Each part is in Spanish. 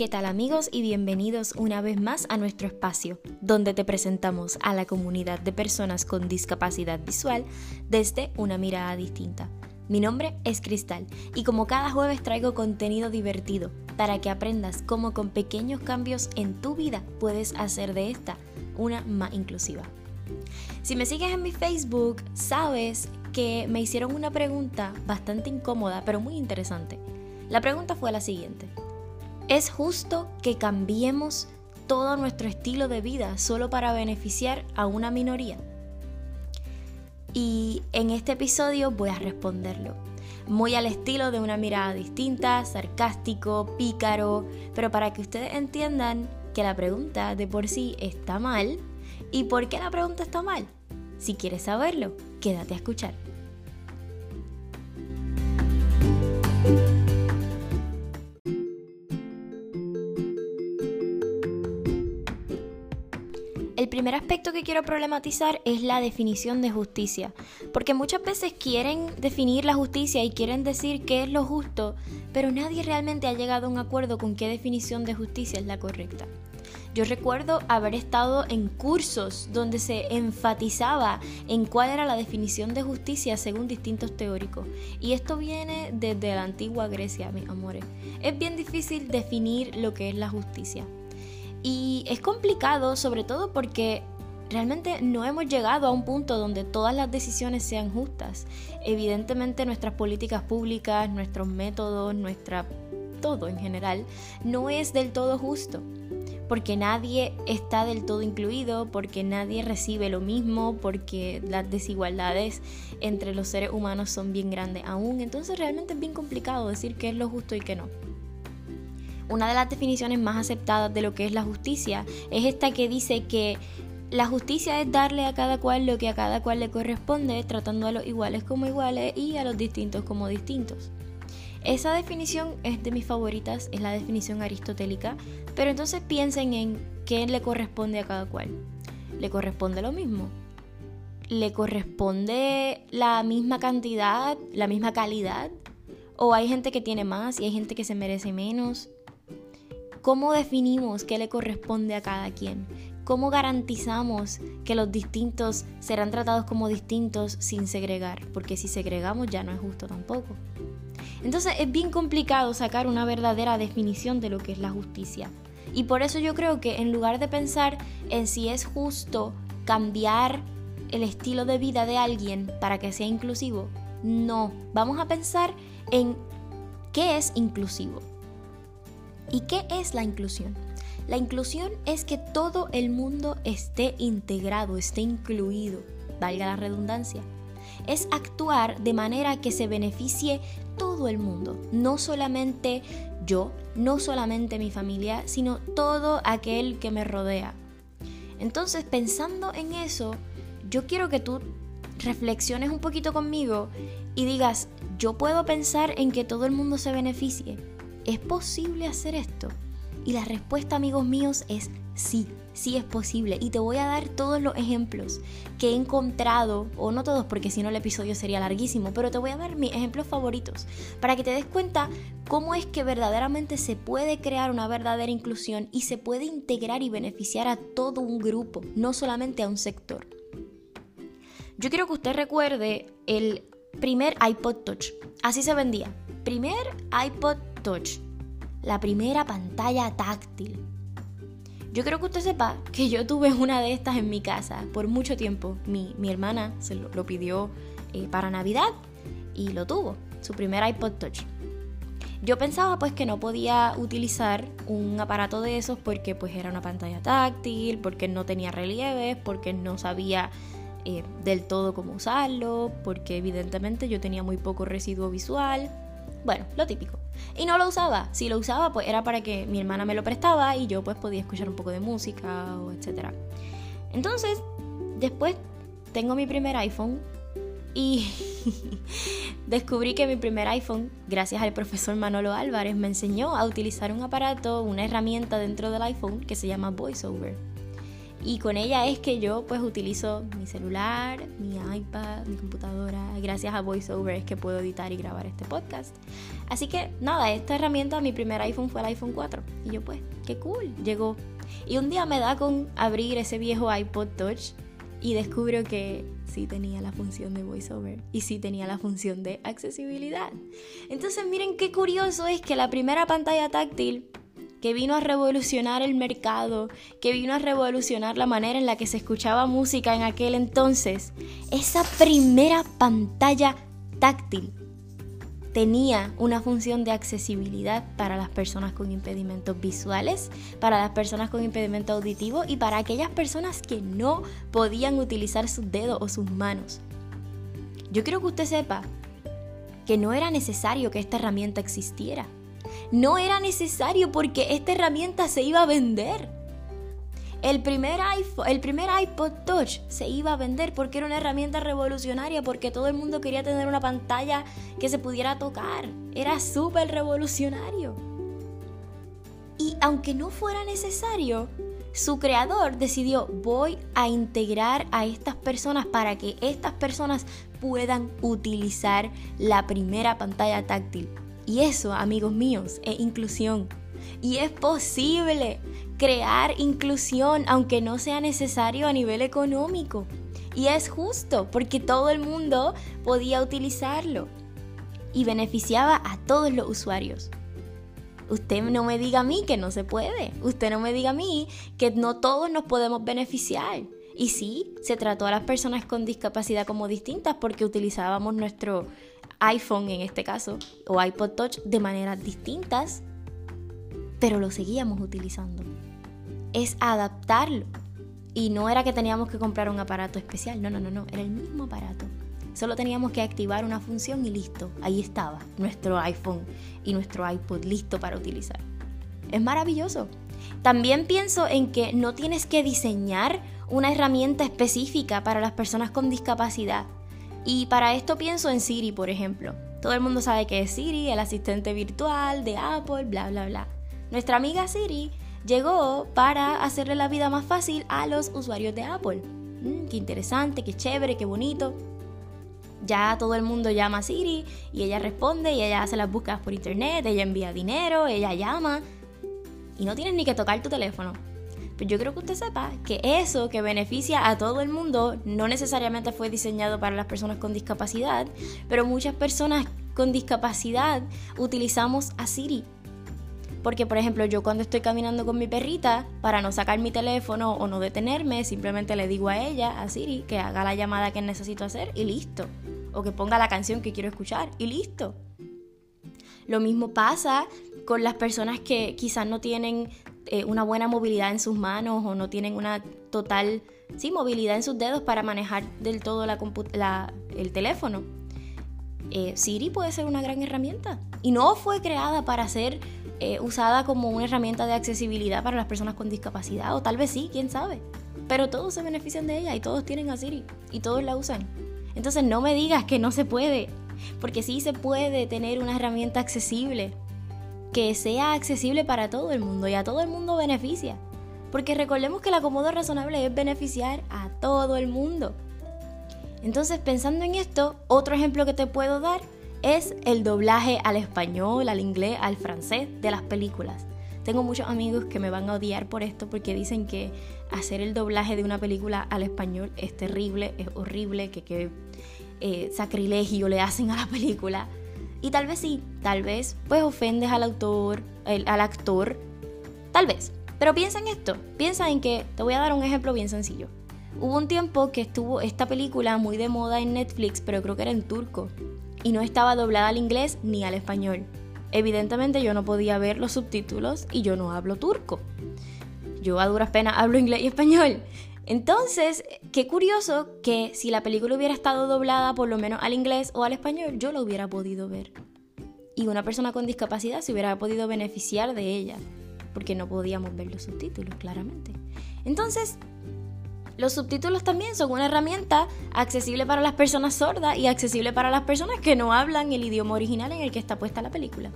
¿Qué tal amigos y bienvenidos una vez más a nuestro espacio, donde te presentamos a la comunidad de personas con discapacidad visual desde una mirada distinta? Mi nombre es Cristal y como cada jueves traigo contenido divertido para que aprendas cómo con pequeños cambios en tu vida puedes hacer de esta una más inclusiva. Si me sigues en mi Facebook, sabes que me hicieron una pregunta bastante incómoda, pero muy interesante. La pregunta fue la siguiente. ¿Es justo que cambiemos todo nuestro estilo de vida solo para beneficiar a una minoría? Y en este episodio voy a responderlo. Muy al estilo de una mirada distinta, sarcástico, pícaro, pero para que ustedes entiendan que la pregunta de por sí está mal. ¿Y por qué la pregunta está mal? Si quieres saberlo, quédate a escuchar. Primer aspecto que quiero problematizar es la definición de justicia, porque muchas veces quieren definir la justicia y quieren decir qué es lo justo, pero nadie realmente ha llegado a un acuerdo con qué definición de justicia es la correcta. Yo recuerdo haber estado en cursos donde se enfatizaba en cuál era la definición de justicia según distintos teóricos. Y esto viene desde la antigua Grecia, mis amores. Es bien difícil definir lo que es la justicia. Y es complicado sobre todo porque realmente no hemos llegado a un punto donde todas las decisiones sean justas. Evidentemente nuestras políticas públicas, nuestros métodos, nuestra todo en general, no es del todo justo porque nadie está del todo incluido, porque nadie recibe lo mismo, porque las desigualdades entre los seres humanos son bien grandes aún. Entonces realmente es bien complicado decir qué es lo justo y qué no. Una de las definiciones más aceptadas de lo que es la justicia es esta que dice que la justicia es darle a cada cual lo que a cada cual le corresponde, tratando a los iguales como iguales y a los distintos como distintos. Esa definición es de mis favoritas, es la definición aristotélica, pero entonces piensen en qué le corresponde a cada cual. ¿Le corresponde lo mismo? ¿Le corresponde la misma cantidad, la misma calidad? ¿O hay gente que tiene más y hay gente que se merece menos? ¿Cómo definimos qué le corresponde a cada quien? ¿Cómo garantizamos que los distintos serán tratados como distintos sin segregar? Porque si segregamos ya no es justo tampoco. Entonces es bien complicado sacar una verdadera definición de lo que es la justicia. Y por eso yo creo que en lugar de pensar en si es justo cambiar el estilo de vida de alguien para que sea inclusivo, no, vamos a pensar en qué es inclusivo. ¿Y qué es la inclusión? La inclusión es que todo el mundo esté integrado, esté incluido, valga la redundancia. Es actuar de manera que se beneficie todo el mundo, no solamente yo, no solamente mi familia, sino todo aquel que me rodea. Entonces, pensando en eso, yo quiero que tú reflexiones un poquito conmigo y digas, yo puedo pensar en que todo el mundo se beneficie. ¿Es posible hacer esto? Y la respuesta, amigos míos, es sí sí es posible. Y te voy a dar todos los ejemplos que he encontrado, o no todos porque si no el episodio sería larguísimo, pero te voy a dar mis ejemplos favoritos para que te des cuenta cómo es que verdaderamente se puede crear una verdadera inclusión y se puede integrar y beneficiar a todo un grupo, no solamente a un sector. Yo quiero que usted recuerde el primer iPod Touch. Así se vendía. Primer iPod Touch. La primera pantalla táctil yo creo que usted sepa que yo tuve una de estas en mi casa por mucho tiempo. Mi, hermana se lo, pidió eh, para Navidad y lo tuvo, su primer iPod Touch. Yo pensaba pues que no podía utilizar un aparato de esos porque pues era una pantalla táctil, porque no tenía relieves, porque no sabía eh, del todo cómo usarlo, porque evidentemente yo tenía muy poco residuo visual. Bueno, lo típico. Y no lo usaba. Si lo usaba, pues era para que mi hermana me lo prestaba y yo pues podía escuchar un poco de música o etcétera. Entonces, después tengo mi primer iPhone y descubrí que mi primer iPhone, gracias al profesor Manolo Álvarez, me enseñó a utilizar un aparato, una herramienta dentro del iPhone que se llama VoiceOver. Y con ella es que yo pues utilizo mi celular, mi iPad, mi computadora. Gracias a VoiceOver es que puedo editar y grabar este podcast. Así que nada, esta herramienta, mi primer iPhone fue el iPhone 4. Y yo pues, qué cool, llegó. Y un día me da con abrir ese viejo iPod Touch y descubro que sí tenía la función de voiceover y sí tenía la función de accesibilidad. Entonces miren qué curioso es que la primera pantalla táctil que vino a revolucionar el mercado, que vino a revolucionar la manera en la que se escuchaba música en aquel entonces, esa primera pantalla táctil tenía una función de accesibilidad para las personas con impedimentos visuales, para las personas con impedimento auditivo y para aquellas personas que no podían utilizar sus dedos o sus manos. Yo quiero que usted sepa que no era necesario que esta herramienta existiera no era necesario porque esta herramienta se iba a vender. El primer, iPhone, el primer iPod Touch se iba a vender porque era una herramienta revolucionaria, porque todo el mundo quería tener una pantalla que se pudiera tocar. Era súper revolucionario. Y aunque no fuera necesario, su creador decidió voy a integrar a estas personas para que estas personas puedan utilizar la primera pantalla táctil. Y eso, amigos míos, es inclusión. Y es posible crear inclusión aunque no sea necesario a nivel económico. Y es justo porque todo el mundo podía utilizarlo y beneficiaba a todos los usuarios. Usted no me diga a mí que no se puede. Usted no me diga a mí que no todos nos podemos beneficiar. Y sí, se trató a las personas con discapacidad como distintas porque utilizábamos nuestro iPhone en este caso, o iPod Touch de maneras distintas, pero lo seguíamos utilizando. Es adaptarlo. Y no era que teníamos que comprar un aparato especial, no, no, no, no, era el mismo aparato. Solo teníamos que activar una función y listo, ahí estaba nuestro iPhone y nuestro iPod listo para utilizar. Es maravilloso. También pienso en que no tienes que diseñar una herramienta específica para las personas con discapacidad. Y para esto pienso en Siri, por ejemplo. Todo el mundo sabe que es Siri, el asistente virtual de Apple, bla, bla, bla. Nuestra amiga Siri llegó para hacerle la vida más fácil a los usuarios de Apple. Mm, qué interesante, qué chévere, qué bonito. Ya todo el mundo llama a Siri y ella responde y ella hace las búsquedas por internet, ella envía dinero, ella llama y no tienes ni que tocar tu teléfono. Pues yo creo que usted sepa que eso que beneficia a todo el mundo no necesariamente fue diseñado para las personas con discapacidad, pero muchas personas con discapacidad utilizamos a Siri. Porque, por ejemplo, yo cuando estoy caminando con mi perrita, para no sacar mi teléfono o no detenerme, simplemente le digo a ella, a Siri, que haga la llamada que necesito hacer y listo. O que ponga la canción que quiero escuchar y listo. Lo mismo pasa con las personas que quizás no tienen eh, una buena movilidad en sus manos o no tienen una total sí, movilidad en sus dedos para manejar del todo la, el teléfono. Eh, Siri puede ser una gran herramienta y no fue creada para ser eh, usada como una herramienta de accesibilidad para las personas con discapacidad, o tal vez sí, quién sabe. Pero todos se benefician de ella y todos tienen a Siri y todos la usan. Entonces no me digas que no se puede, porque sí se puede tener una herramienta accesible que sea accesible para todo el mundo y a todo el mundo beneficia. Porque recordemos que el acomodo razonable es beneficiar a todo el mundo. Entonces, pensando en esto, otro ejemplo que te puedo dar es el doblaje al español, al inglés, al francés de las películas. Tengo muchos amigos que me van a odiar por esto porque dicen que hacer el doblaje de una película al español es terrible, es horrible, que qué eh, sacrilegio le hacen a la película. Y tal vez sí, tal vez pues ofendes al autor, al actor, tal vez. Pero piensa en esto, piensa en que, te voy a dar un ejemplo bien sencillo. Hubo un tiempo que estuvo esta película muy de moda en Netflix, pero creo que era en turco, y no estaba doblada al inglés ni al español. Evidentemente yo no podía ver los subtítulos y yo no hablo turco. Yo a duras penas hablo inglés y español. Entonces, qué curioso que si la película hubiera estado doblada por lo menos al inglés o al español, yo la hubiera podido ver. Y una persona con discapacidad se hubiera podido beneficiar de ella, porque no podíamos ver los subtítulos, claramente. Entonces, los subtítulos también son una herramienta accesible para las personas sordas y accesible para las personas que no hablan el idioma original en el que está puesta la película.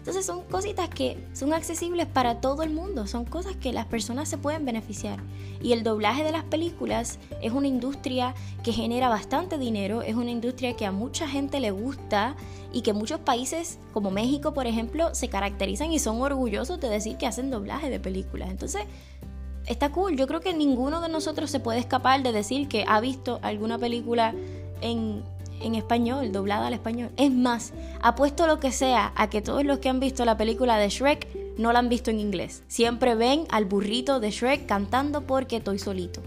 Entonces son cositas que son accesibles para todo el mundo, son cosas que las personas se pueden beneficiar. Y el doblaje de las películas es una industria que genera bastante dinero, es una industria que a mucha gente le gusta y que muchos países como México, por ejemplo, se caracterizan y son orgullosos de decir que hacen doblaje de películas. Entonces, está cool. Yo creo que ninguno de nosotros se puede escapar de decir que ha visto alguna película en, en español, doblada al español. Es más, apuesto lo que sea a que todos los que han visto la película de Shrek no la han visto en inglés. Siempre ven al burrito de Shrek cantando porque estoy solito.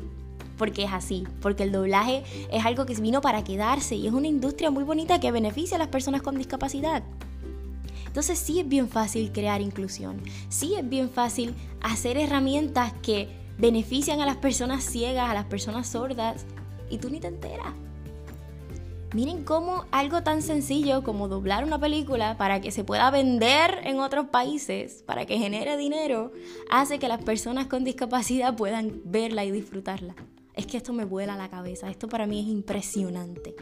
Porque es así, porque el doblaje es algo que vino para quedarse y es una industria muy bonita que beneficia a las personas con discapacidad. Entonces sí es bien fácil crear inclusión, sí es bien fácil hacer herramientas que benefician a las personas ciegas, a las personas sordas, y tú ni te enteras. Miren cómo algo tan sencillo como doblar una película para que se pueda vender en otros países, para que genere dinero, hace que las personas con discapacidad puedan verla y disfrutarla. Es que esto me vuela la cabeza, esto para mí es impresionante.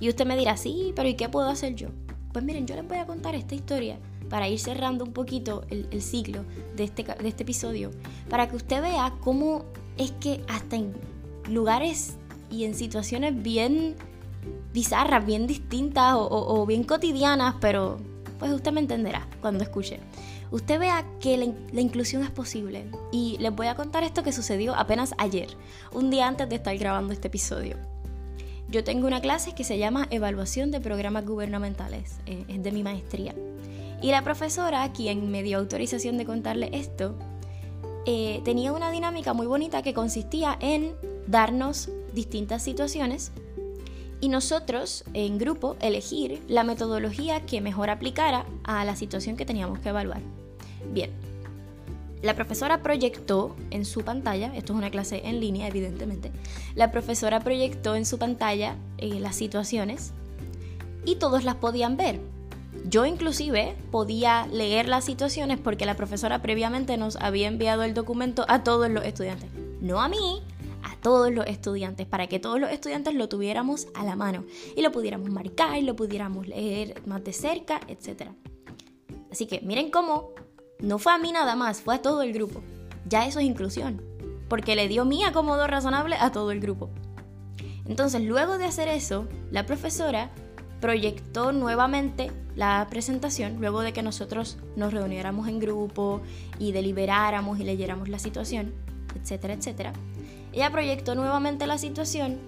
Y usted me dirá, sí, pero ¿y qué puedo hacer yo? Pues miren, yo les voy a contar esta historia para ir cerrando un poquito el, ciclo de este, de este episodio, para que usted vea cómo es que hasta en lugares y en situaciones bien bizarras, bien distintas o, bien cotidianas, pero pues usted me entenderá cuando escuche. Usted vea que la, inclusión es posible. Y les voy a contar esto que sucedió apenas ayer, un día antes de estar grabando este episodio. Yo tengo una clase que se llama Evaluación de Programas Gubernamentales, eh, es de mi maestría. Y la profesora, quien me dio autorización de contarle esto, eh, tenía una dinámica muy bonita que consistía en darnos distintas situaciones y nosotros en grupo elegir la metodología que mejor aplicara a la situación que teníamos que evaluar. Bien, la profesora proyectó en su pantalla, esto es una clase en línea evidentemente, la profesora proyectó en su pantalla eh, las situaciones y todos las podían ver. Yo inclusive podía leer las situaciones porque la profesora previamente nos había enviado el documento a todos los estudiantes. No a mí, todos los estudiantes, para que todos los estudiantes lo tuviéramos a la mano y lo pudiéramos marcar, y lo pudiéramos leer más de cerca, etc. Así que miren cómo no fue a mí nada más, fue a todo el grupo. Ya eso es inclusión, porque le dio mi acomodo razonable a todo el grupo. Entonces, luego de hacer eso, la profesora proyectó nuevamente la presentación, luego de que nosotros nos reuniéramos en grupo y deliberáramos y leyéramos la situación, etcétera, etcétera. Ella proyectó nuevamente la situación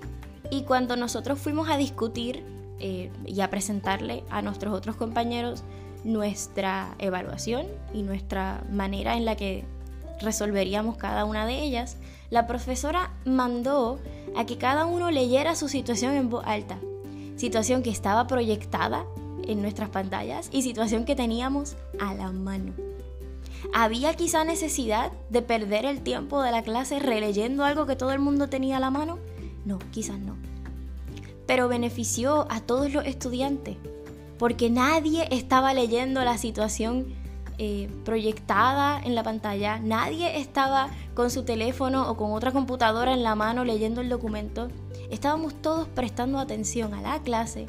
y cuando nosotros fuimos a discutir eh, y a presentarle a nuestros otros compañeros nuestra evaluación y nuestra manera en la que resolveríamos cada una de ellas, la profesora mandó a que cada uno leyera su situación en voz alta, situación que estaba proyectada en nuestras pantallas y situación que teníamos a la mano. ¿Había quizá necesidad de perder el tiempo de la clase releyendo algo que todo el mundo tenía a la mano? No, quizás no. Pero benefició a todos los estudiantes porque nadie estaba leyendo la situación eh, proyectada en la pantalla, nadie estaba con su teléfono o con otra computadora en la mano leyendo el documento, estábamos todos prestando atención a la clase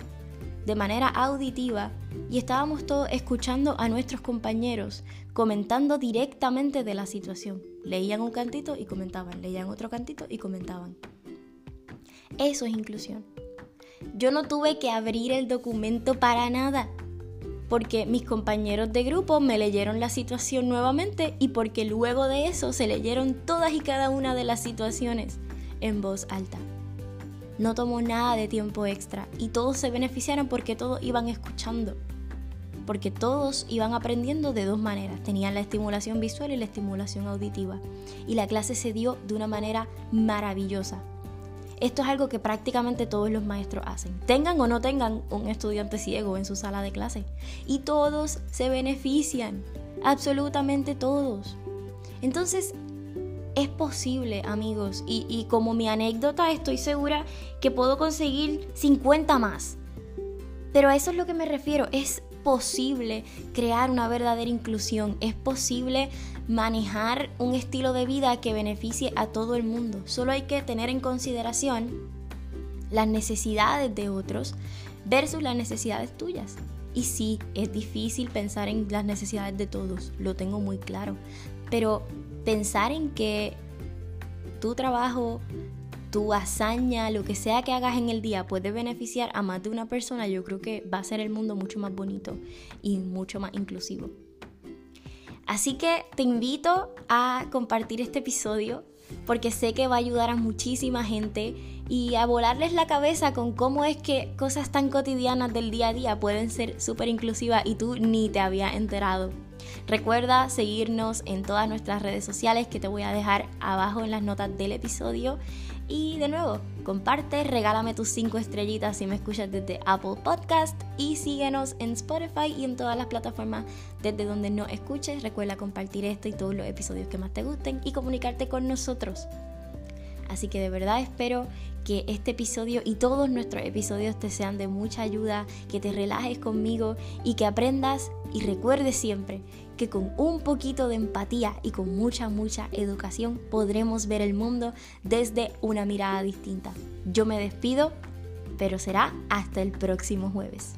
de manera auditiva y estábamos todos escuchando a nuestros compañeros comentando directamente de la situación. Leían un cantito y comentaban, leían otro cantito y comentaban. Eso es inclusión. Yo no tuve que abrir el documento para nada, porque mis compañeros de grupo me leyeron la situación nuevamente y porque luego de eso se leyeron todas y cada una de las situaciones en voz alta. No tomó nada de tiempo extra y todos se beneficiaron porque todos iban escuchando, porque todos iban aprendiendo de dos maneras. Tenían la estimulación visual y la estimulación auditiva. Y la clase se dio de una manera maravillosa. Esto es algo que prácticamente todos los maestros hacen, tengan o no tengan un estudiante ciego en su sala de clase. Y todos se benefician, absolutamente todos. Entonces, es posible, amigos, y, como mi anécdota estoy segura que puedo conseguir 50 más. Pero a eso es lo que me refiero, es posible crear una verdadera inclusión, es posible manejar un estilo de vida que beneficie a todo el mundo. Solo hay que tener en consideración las necesidades de otros versus las necesidades tuyas. Y sí, es difícil pensar en las necesidades de todos, lo tengo muy claro. Pero pensar en que tu trabajo, tu hazaña, lo que sea que hagas en el día puede beneficiar a más de una persona, yo creo que va a ser el mundo mucho más bonito y mucho más inclusivo. Así que te invito a compartir este episodio porque sé que va a ayudar a muchísima gente y a volarles la cabeza con cómo es que cosas tan cotidianas del día a día pueden ser súper inclusivas y tú ni te había enterado. Recuerda seguirnos en todas nuestras redes sociales que te voy a dejar abajo en las notas del episodio. Y de nuevo, comparte, regálame tus 5 estrellitas si me escuchas desde Apple Podcast y síguenos en Spotify y en todas las plataformas desde donde nos escuches. Recuerda compartir esto y todos los episodios que más te gusten y comunicarte con nosotros. Así que de verdad espero que este episodio y todos nuestros episodios te sean de mucha ayuda, que te relajes conmigo y que aprendas y recuerdes siempre que con un poquito de empatía y con mucha, mucha educación podremos ver el mundo desde una mirada distinta. Yo me despido, pero será hasta el próximo jueves.